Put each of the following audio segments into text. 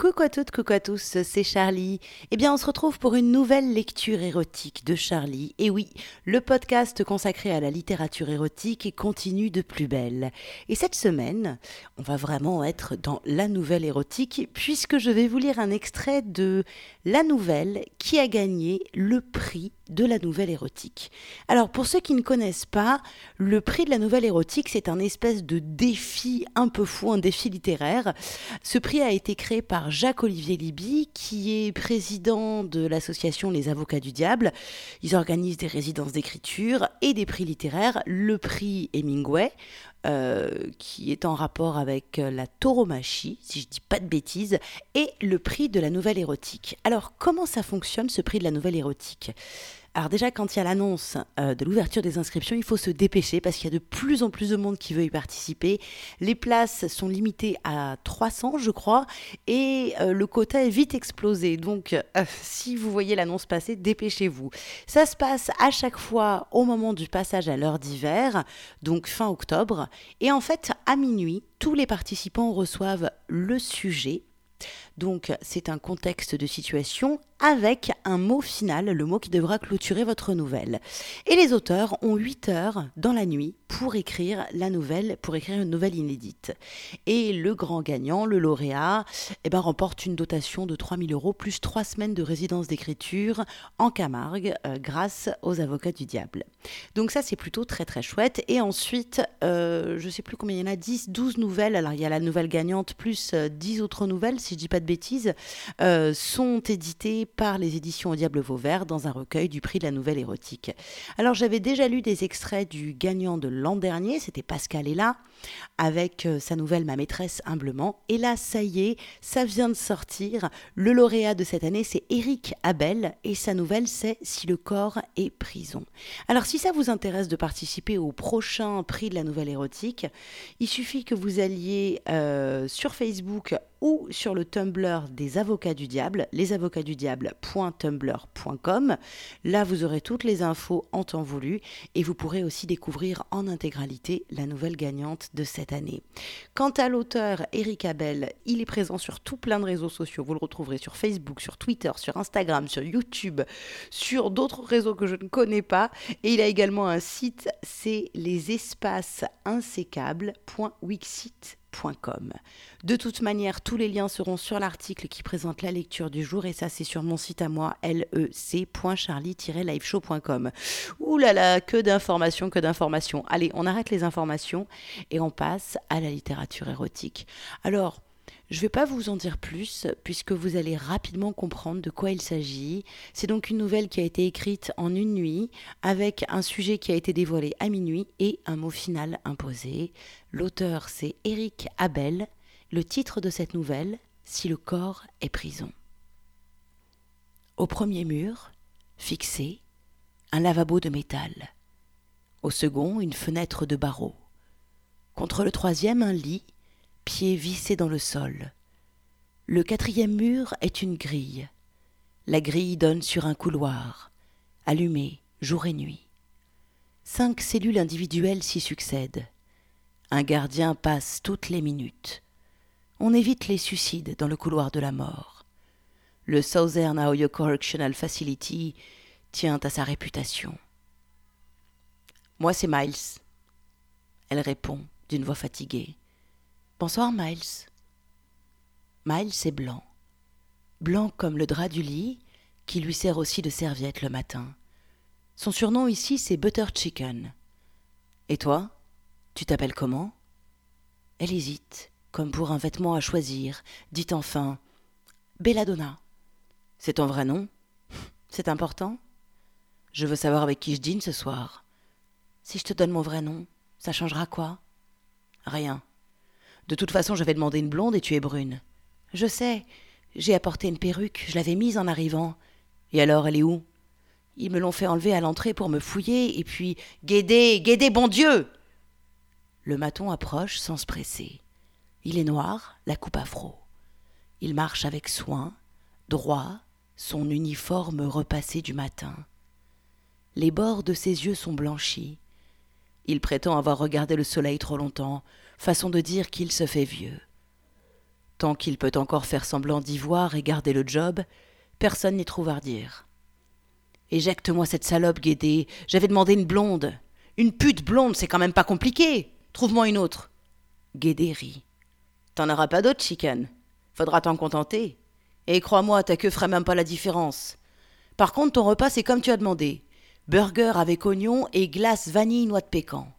Coucou à toutes, coucou à tous, c'est Charlie. Eh bien, on se retrouve pour une nouvelle lecture érotique de Charlie. Et oui, le podcast consacré à la littérature érotique continue de plus belle. Et cette semaine, on va vraiment être dans la nouvelle érotique, puisque je vais vous lire un extrait de la nouvelle qui a gagné le prix de la nouvelle érotique. Alors, pour ceux qui ne connaissent pas, le prix de la nouvelle érotique, c'est un espèce de défi un peu fou, un défi littéraire. Ce prix a été créé par Jacques-Olivier Libby, qui est président de l'association Les Avocats du Diable. Ils organisent des résidences d'écriture et des prix littéraires. Le prix Hemingway, euh, qui est en rapport avec la tauromachie, si je dis pas de bêtises, et le prix de la nouvelle érotique. Alors, comment ça fonctionne ce prix de la nouvelle érotique? Alors déjà, quand il y a l'annonce euh, de l'ouverture des inscriptions, il faut se dépêcher parce qu'il y a de plus en plus de monde qui veut y participer. Les places sont limitées à 300, je crois, et euh, le quota est vite explosé. Donc, euh, si vous voyez l'annonce passer, dépêchez-vous. Ça se passe à chaque fois au moment du passage à l'heure d'hiver, donc fin octobre. Et en fait, à minuit, tous les participants reçoivent le sujet donc c'est un contexte de situation avec un mot final, le mot qui devra clôturer votre nouvelle. Et les auteurs ont 8 heures dans la nuit pour écrire la nouvelle, pour écrire une nouvelle inédite. Et le grand gagnant, le lauréat, eh ben, remporte une dotation de 3000 euros plus 3 semaines de résidence d'écriture en Camargue euh, grâce aux avocats du diable. Donc ça c'est plutôt très très chouette. Et ensuite, euh, je sais plus combien il y en a, 10, 12 nouvelles. Alors il y a la nouvelle gagnante plus 10 euh, autres nouvelles, si je dis pas de bêtises, euh, sont éditées par les éditions Au Diable Vauvert dans un recueil du prix de la nouvelle érotique. Alors j'avais déjà lu des extraits du gagnant de l'an dernier, c'était Pascal Ella, avec euh, sa nouvelle Ma maîtresse humblement. Et là, ça y est, ça vient de sortir. Le lauréat de cette année, c'est Eric Abel, et sa nouvelle, c'est Si le corps est prison. Alors si ça vous intéresse de participer au prochain prix de la nouvelle érotique, il suffit que vous alliez euh, sur Facebook ou sur le Tumblr des avocats du diable, lesavocatsudiable.tumblr.com. Là, vous aurez toutes les infos en temps voulu et vous pourrez aussi découvrir en intégralité la nouvelle gagnante de cette année. Quant à l'auteur Eric Abel, il est présent sur tout plein de réseaux sociaux. Vous le retrouverez sur Facebook, sur Twitter, sur Instagram, sur YouTube, sur d'autres réseaux que je ne connais pas. Et il a également un site, c'est lesespaceinsécables.wixit de toute manière, tous les liens seront sur l'article qui présente la lecture du jour et ça c'est sur mon site à moi lec.charlie-liveshow.com. Ouh là là, que d'informations, que d'informations. Allez, on arrête les informations et on passe à la littérature érotique. Alors, je ne vais pas vous en dire plus, puisque vous allez rapidement comprendre de quoi il s'agit. C'est donc une nouvelle qui a été écrite en une nuit, avec un sujet qui a été dévoilé à minuit et un mot final imposé. L'auteur, c'est Eric Abel. Le titre de cette nouvelle, Si le corps est prison. Au premier mur, fixé, un lavabo de métal. Au second, une fenêtre de barreaux. Contre le troisième, un lit pieds vissés dans le sol. Le quatrième mur est une grille. La grille donne sur un couloir, allumé jour et nuit. Cinq cellules individuelles s'y succèdent. Un gardien passe toutes les minutes. On évite les suicides dans le couloir de la mort. Le Southern Ohio Correctional Facility tient à sa réputation. Moi, c'est Miles. Elle répond d'une voix fatiguée. Bonsoir, Miles. Miles est blanc. Blanc comme le drap du lit, qui lui sert aussi de serviette le matin. Son surnom ici, c'est Butter Chicken. Et toi Tu t'appelles comment? Elle hésite, comme pour un vêtement à choisir, dit enfin Belladonna. C'est ton vrai nom? C'est important? Je veux savoir avec qui je dîne ce soir. Si je te donne mon vrai nom, ça changera quoi? Rien. De toute façon, je vais demander une blonde et tu es brune. Je sais. J'ai apporté une perruque, je l'avais mise en arrivant. Et alors, elle est où? Ils me l'ont fait enlever à l'entrée pour me fouiller, et puis. Guédé Guédé, bon Dieu Le maton approche sans se presser. Il est noir, la coupe afro. Il marche avec soin, droit, son uniforme repassé du matin. Les bords de ses yeux sont blanchis. Il prétend avoir regardé le soleil trop longtemps, façon de dire qu'il se fait vieux. Tant qu'il peut encore faire semblant d'y voir et garder le job, personne n'y trouve à redire. Éjecte-moi cette salope, Guédé. J'avais demandé une blonde. Une pute blonde, c'est quand même pas compliqué. Trouve-moi une autre. Guédé rit. T'en auras pas d'autre, chicane. Faudra t'en contenter. Et crois-moi, ta queue ferait même pas la différence. Par contre, ton repas, c'est comme tu as demandé. Burger avec oignon et glace vanille noix de pécan.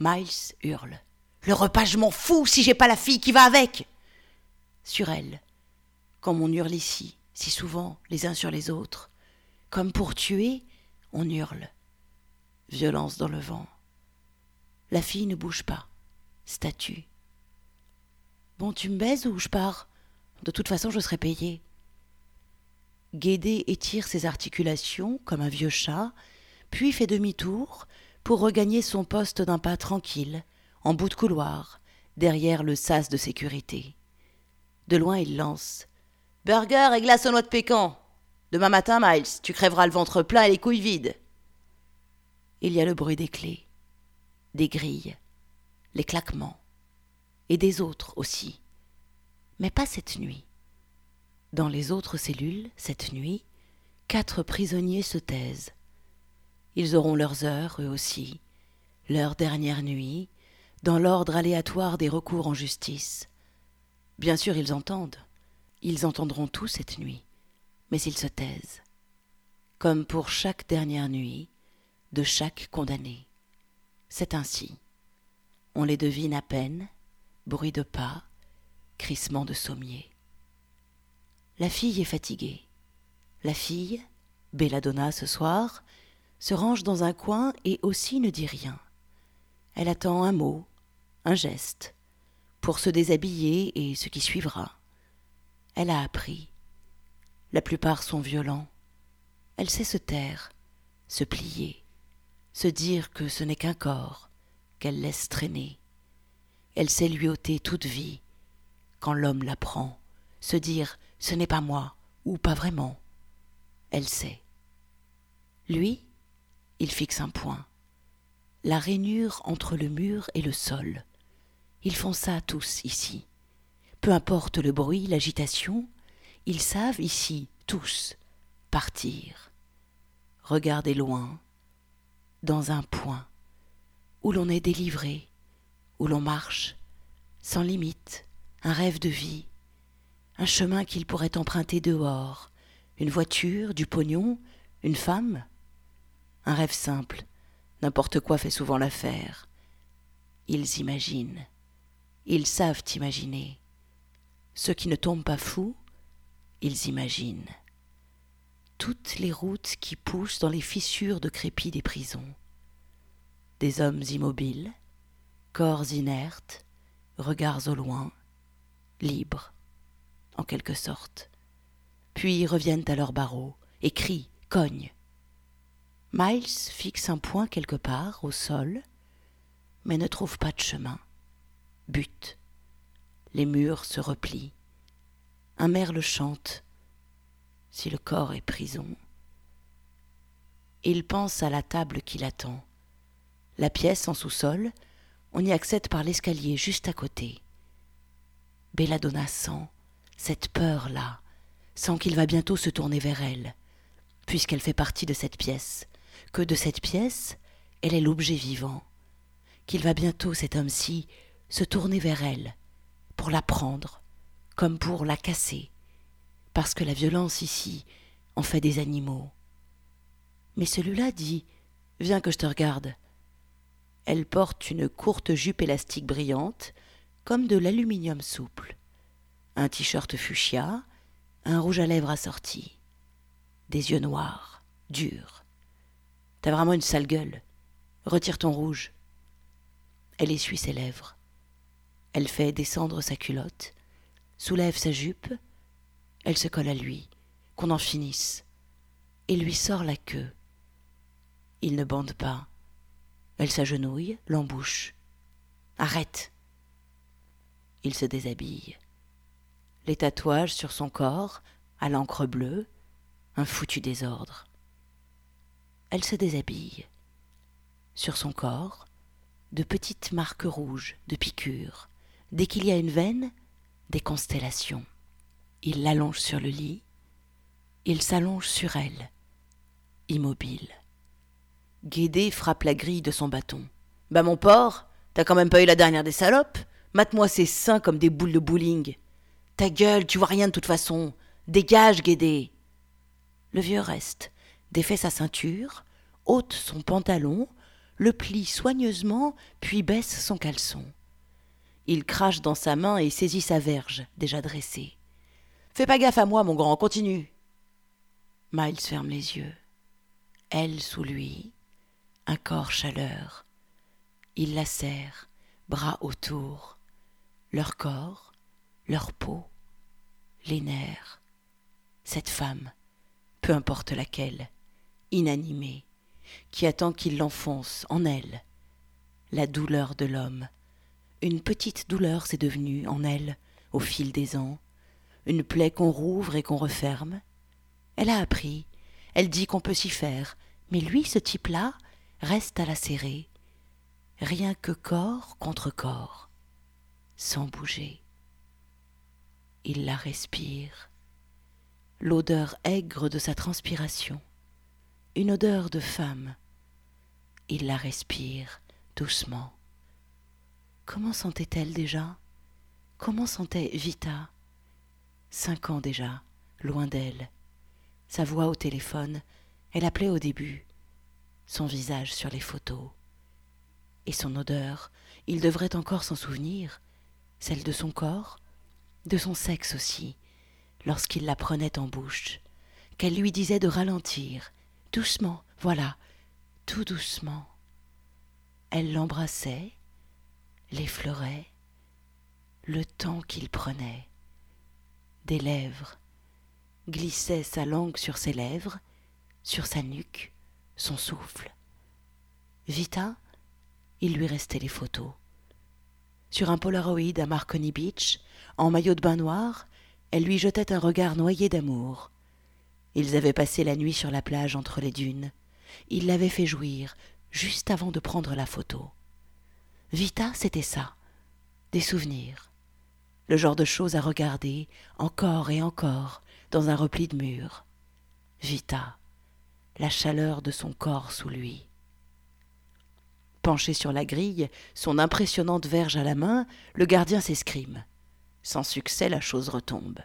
Miles hurle. Le repas, je m'en fous si j'ai pas la fille qui va avec. Sur elle, comme on hurle ici, si souvent, les uns sur les autres. Comme pour tuer, on hurle. Violence dans le vent. La fille ne bouge pas. Statue. Bon, tu me baises ou je pars? De toute façon, je serai payé. Guédé étire ses articulations comme un vieux chat, puis fait demi-tour pour regagner son poste d'un pas tranquille, en bout de couloir, derrière le sas de sécurité. De loin, il lance Burger et glace aux noix de pécan. Demain matin, Miles, tu crèveras le ventre plein et les couilles vides. Il y a le bruit des clés, des grilles, les claquements, et des autres aussi. Mais pas cette nuit. Dans les autres cellules, cette nuit, quatre prisonniers se taisent. Ils auront leurs heures, eux aussi, leur dernière nuit, dans l'ordre aléatoire des recours en justice. Bien sûr, ils entendent. Ils entendront tout cette nuit, mais ils se taisent. Comme pour chaque dernière nuit de chaque condamné. C'est ainsi. On les devine à peine, bruit de pas, crissement de sommier. La fille est fatiguée. La fille, Belladonna ce soir, se range dans un coin et aussi ne dit rien. Elle attend un mot, un geste, pour se déshabiller et ce qui suivra. Elle a appris. La plupart sont violents. Elle sait se taire, se plier, se dire que ce n'est qu'un corps qu'elle laisse traîner. Elle sait lui ôter toute vie quand l'homme la prend, se dire ce n'est pas moi, ou pas vraiment. Elle sait. Lui, il fixe un point. La rainure entre le mur et le sol. Ils font ça tous ici. Peu importe le bruit, l'agitation, ils savent ici, tous, partir. Regarder loin, dans un point, où l'on est délivré, où l'on marche, sans limite, un rêve de vie, un chemin qu'il pourrait emprunter dehors, une voiture, du pognon, une femme Un rêve simple, n'importe quoi fait souvent l'affaire. Ils imaginent, ils savent imaginer. Ceux qui ne tombent pas fous, ils imaginent. Toutes les routes qui poussent dans les fissures de crépi des prisons. Des hommes immobiles, corps inertes, regards au loin, libres en quelque sorte. Puis reviennent à leurs barreaux et crient, cognent. Miles fixe un point quelque part au sol, mais ne trouve pas de chemin. Les murs se replient. Un merle chante. Si le corps est prison. Il pense à la table qui l'attend. La pièce en sous-sol, on y accède par l'escalier juste à côté. Belladonna sent, cette peur-là, sent qu'il va bientôt se tourner vers elle, puisqu'elle fait partie de cette pièce, que de cette pièce, elle est l'objet vivant, qu'il va bientôt, cet homme-ci, se tourner vers elle, pour la prendre, comme pour la casser, parce que la violence ici en fait des animaux. Mais celui-là dit Viens que je te regarde. Elle porte une courte jupe élastique brillante, comme de l'aluminium souple un t-shirt fuchsia, un rouge à lèvres assorti, des yeux noirs, durs. T'as vraiment une sale gueule. Retire ton rouge. Elle essuie ses lèvres. Elle fait descendre sa culotte, soulève sa jupe, elle se colle à lui, qu'on en finisse, et lui sort la queue. Il ne bande pas. Elle s'agenouille, l'embouche. Arrête. Il se déshabille les tatouages sur son corps, à l'encre bleue, un foutu désordre. Elle se déshabille. Sur son corps, de petites marques rouges, de piqûres. Dès qu'il y a une veine, des constellations. Il l'allonge sur le lit, il s'allonge sur elle, immobile. Guédé frappe la grille de son bâton. Bah mon porc, t'as quand même pas eu la dernière des salopes Mate-moi ces seins comme des boules de bowling. Ta gueule, tu vois rien de toute façon. Dégage, Guédé. Le vieux reste, défait sa ceinture, ôte son pantalon, le plie soigneusement, puis baisse son caleçon. Il crache dans sa main et saisit sa verge, déjà dressée. Fais pas gaffe à moi, mon grand, continue. Miles ferme les yeux. Elle sous lui, un corps chaleur. Il la serre, bras autour. Leur corps, leur peau, les nerfs. Cette femme, peu importe laquelle, inanimée, qui attend qu'il l'enfonce en elle. La douleur de l'homme. Une petite douleur s'est devenue en elle, au fil des ans, une plaie qu'on rouvre et qu'on referme. Elle a appris, elle dit qu'on peut s'y faire, mais lui, ce type-là, reste à la serrer, rien que corps contre corps, sans bouger. Il la respire, l'odeur aigre de sa transpiration, une odeur de femme. Il la respire doucement. Comment sentait-elle déjà? Comment sentait Vita? Cinq ans déjà, loin d'elle. Sa voix au téléphone, elle appelait au début. Son visage sur les photos. Et son odeur, il devrait encore s'en souvenir, celle de son corps, de son sexe aussi, lorsqu'il la prenait en bouche, qu'elle lui disait de ralentir, doucement, voilà, tout doucement. Elle l'embrassait, l'effleurait, le temps qu'il prenait des lèvres, glissait sa langue sur ses lèvres, sur sa nuque, son souffle. Vita, il lui restait les photos. Sur un Polaroid à Marconi Beach, en maillot de bain noir, elle lui jetait un regard noyé d'amour. Ils avaient passé la nuit sur la plage entre les dunes. Il l'avait fait jouir, juste avant de prendre la photo. Vita, c'était ça, des souvenirs le genre de choses à regarder encore et encore dans un repli de mur. Vita, la chaleur de son corps sous lui. Penché sur la grille, son impressionnante verge à la main, le gardien s'escrime. Sans succès, la chose retombe.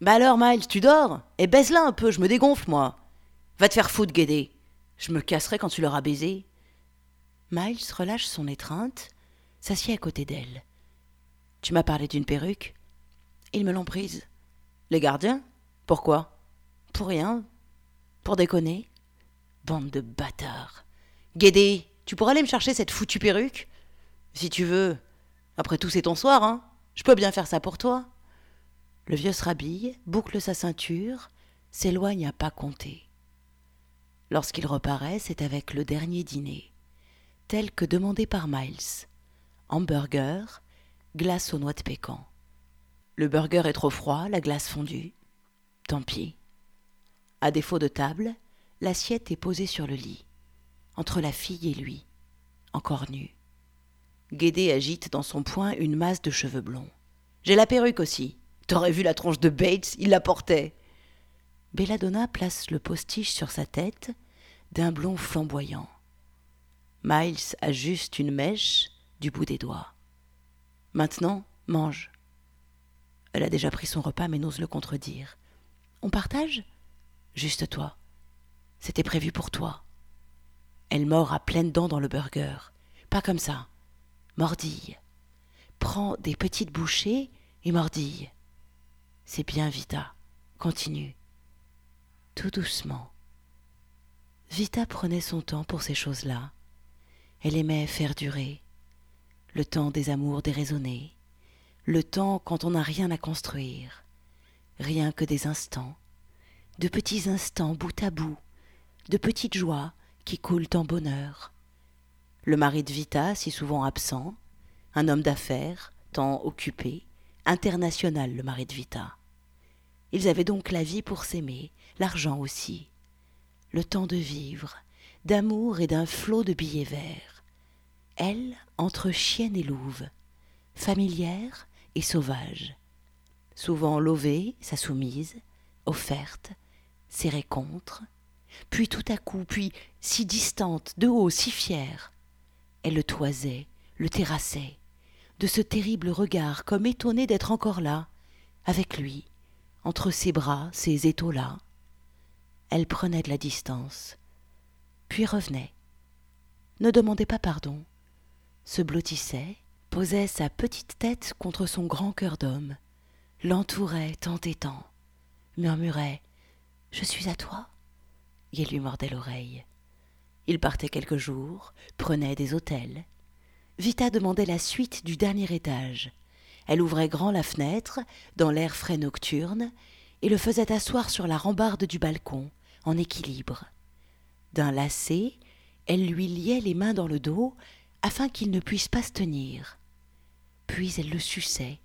Bah alors, Miles, tu dors? Et baise-la un peu, je me dégonfle, moi. Va te faire foutre, Guédé. Je me casserai quand tu l'auras baisé. Miles relâche son étreinte, s'assied à côté d'elle. Tu m'as parlé d'une perruque Ils me l'ont prise. Les gardiens? Pourquoi? Pour rien. Pour déconner. Bande de bâtards. Guédé, tu pourrais aller me chercher cette foutue perruque? Si tu veux. Après tout, c'est ton soir, hein Je peux bien faire ça pour toi. Le vieux se rhabille, boucle sa ceinture, s'éloigne à pas compter. Lorsqu'il reparaît, c'est avec le dernier dîner, tel que demandé par Miles. Hamburger, glace aux noix de pécan. Le burger est trop froid, la glace fondue. Tant pis. À défaut de table, l'assiette est posée sur le lit, entre la fille et lui, encore nu. Guédé agite dans son poing une masse de cheveux blonds. J'ai la perruque aussi. T'aurais vu la tronche de Bates, il la portait. Belladonna place le postiche sur sa tête, d'un blond flamboyant. Miles ajuste une mèche du bout des doigts. Maintenant, mange. Elle a déjà pris son repas mais n'ose le contredire. On partage? Juste toi. C'était prévu pour toi. Elle mord à pleines dents dans le burger. Pas comme ça. Mordille. Prends des petites bouchées et mordille. C'est bien, Vita. Continue. Tout doucement. Vita prenait son temps pour ces choses-là. Elle aimait faire durer le temps des amours déraisonnés, le temps quand on n'a rien à construire, rien que des instants, de petits instants bout à bout, de petites joies qui coulent en bonheur. Le mari de Vita, si souvent absent, un homme d'affaires, tant occupé, international le mari de Vita. Ils avaient donc la vie pour s'aimer, l'argent aussi, le temps de vivre, d'amour et d'un flot de billets verts elle entre chienne et louve, familière et sauvage, souvent lovée, sa soumise, offerte, serrée contre, puis tout à coup, puis si distante, de haut, si fière. Elle le toisait, le terrassait, de ce terrible regard, comme étonnée d'être encore là, avec lui, entre ses bras, ses étaux-là. Elle prenait de la distance, puis revenait, ne demandait pas pardon, se blottissait, posait sa petite tête contre son grand cœur d'homme, l'entourait tant et tant, murmurait Je suis à toi et lui mordait l'oreille. Il partait quelques jours, prenait des hôtels. Vita demandait la suite du dernier étage. Elle ouvrait grand la fenêtre, dans l'air frais nocturne, et le faisait asseoir sur la rambarde du balcon, en équilibre. D'un lacet, elle lui liait les mains dans le dos, afin qu'il ne puisse pas se tenir. Puis elle le suçait,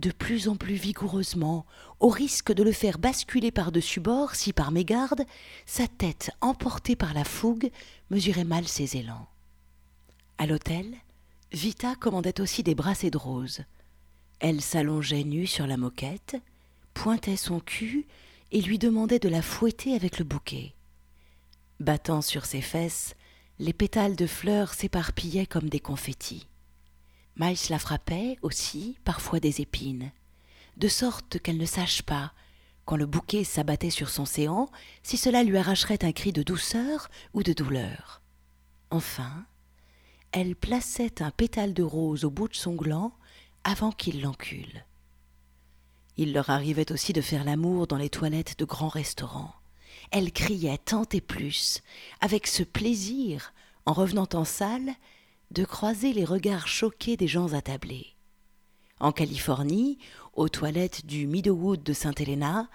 de plus en plus vigoureusement, au risque de le faire basculer par-dessus bord si par mégarde, sa tête, emportée par la fougue, mesurait mal ses élans. À l'hôtel, Vita commandait aussi des brassées de roses. Elle s'allongeait nue sur la moquette, pointait son cul et lui demandait de la fouetter avec le bouquet. Battant sur ses fesses, les pétales de fleurs s'éparpillaient comme des confettis. Miles la frappait aussi, parfois des épines, de sorte qu'elle ne sache pas, quand le bouquet s'abattait sur son séant, si cela lui arracherait un cri de douceur ou de douleur. Enfin, elle plaçait un pétale de rose au bout de son gland avant qu'il l'encule. Il leur arrivait aussi de faire l'amour dans les toilettes de grands restaurants. Elle criait tant et plus, avec ce plaisir, en revenant en salle, de croiser les regards choqués des gens attablés. En Californie, aux toilettes du Meadowood de Sainte Helena,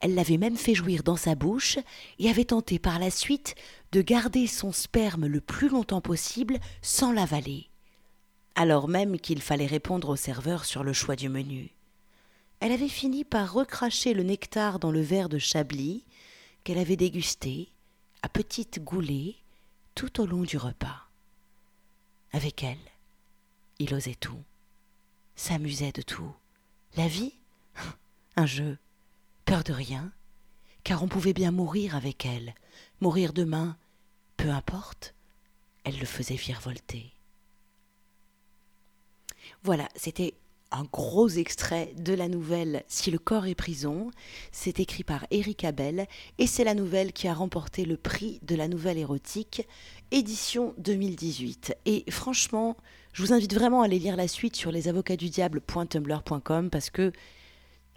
elle l'avait même fait jouir dans sa bouche et avait tenté par la suite de garder son sperme le plus longtemps possible sans l'avaler, alors même qu'il fallait répondre au serveur sur le choix du menu. Elle avait fini par recracher le nectar dans le verre de Chablis qu'elle avait dégusté, à petites goulées, tout au long du repas. Avec elle, il osait tout, s'amusait de tout. La vie? Un jeu. Peur de rien, car on pouvait bien mourir avec elle, mourir demain, peu importe, elle le faisait virevolter. Voilà, c'était un gros extrait de la nouvelle Si le corps est prison. C'est écrit par Eric Abel et c'est la nouvelle qui a remporté le prix de la nouvelle érotique édition 2018. Et franchement, je vous invite vraiment à aller lire la suite sur lesavocatdudiable.tumblr.com parce que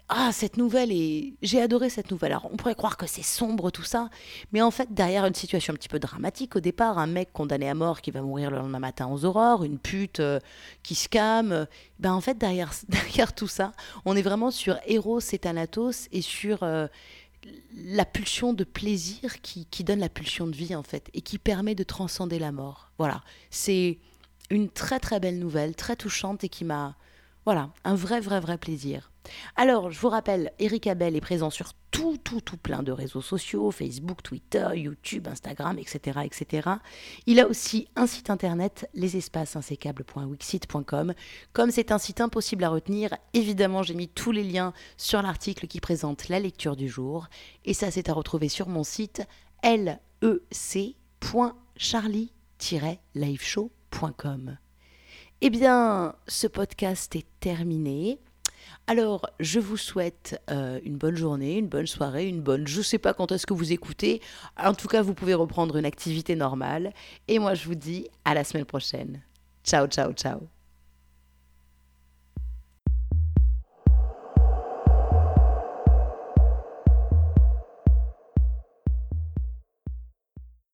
ah, cette nouvelle et j'ai adoré cette nouvelle. Alors, on pourrait croire que c'est sombre tout ça, mais en fait, derrière une situation un petit peu dramatique au départ, un mec condamné à mort qui va mourir le lendemain matin aux aurores, une pute euh, qui se calme, ben en fait, derrière, derrière tout ça, on est vraiment sur Eros et Thanatos et sur euh, la pulsion de plaisir qui, qui donne la pulsion de vie, en fait, et qui permet de transcender la mort. Voilà, c'est une très très belle nouvelle, très touchante et qui m'a voilà, un vrai, vrai, vrai plaisir. Alors, je vous rappelle, Eric Abel est présent sur tout, tout, tout plein de réseaux sociaux, Facebook, Twitter, YouTube, Instagram, etc., etc. Il a aussi un site internet, lesespacesinsécables.wixit.com. Comme c'est un site impossible à retenir, évidemment, j'ai mis tous les liens sur l'article qui présente la lecture du jour. Et ça, c'est à retrouver sur mon site lec.charlie-liveshow.com. Eh bien, ce podcast est terminé. Alors, je vous souhaite euh, une bonne journée, une bonne soirée, une bonne... Je ne sais pas quand est-ce que vous écoutez. En tout cas, vous pouvez reprendre une activité normale. Et moi, je vous dis à la semaine prochaine. Ciao, ciao, ciao.